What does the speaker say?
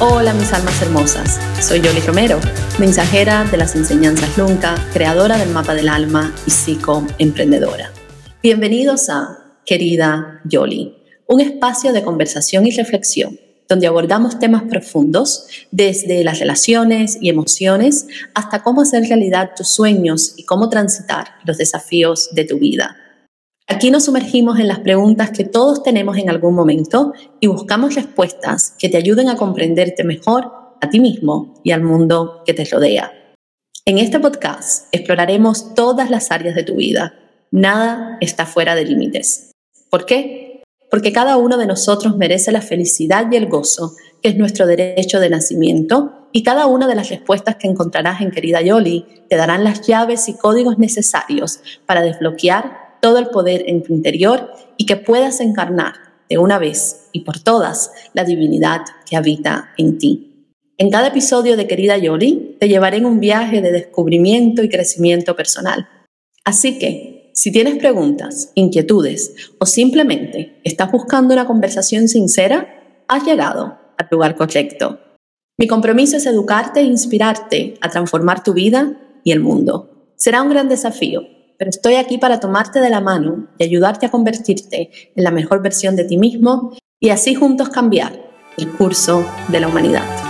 Hola mis almas hermosas, soy Yoli Romero, mensajera de las enseñanzas Lunca, creadora del mapa del alma y psicoemprendedora. Bienvenidos a Querida Yoli, un espacio de conversación y reflexión donde abordamos temas profundos desde las relaciones y emociones hasta cómo hacer realidad tus sueños y cómo transitar los desafíos de tu vida. Aquí nos sumergimos en las preguntas que todos tenemos en algún momento y buscamos respuestas que te ayuden a comprenderte mejor a ti mismo y al mundo que te rodea. En este podcast exploraremos todas las áreas de tu vida. Nada está fuera de límites. ¿Por qué? Porque cada uno de nosotros merece la felicidad y el gozo, que es nuestro derecho de nacimiento, y cada una de las respuestas que encontrarás en Querida Yoli te darán las llaves y códigos necesarios para desbloquear todo el poder en tu interior y que puedas encarnar de una vez y por todas la divinidad que habita en ti. En cada episodio de Querida Yoli te llevaré en un viaje de descubrimiento y crecimiento personal. Así que, si tienes preguntas, inquietudes o simplemente estás buscando una conversación sincera, has llegado al lugar correcto. Mi compromiso es educarte e inspirarte a transformar tu vida y el mundo. Será un gran desafío, pero estoy aquí para tomarte de la mano y ayudarte a convertirte en la mejor versión de ti mismo y así juntos cambiar el curso de la humanidad.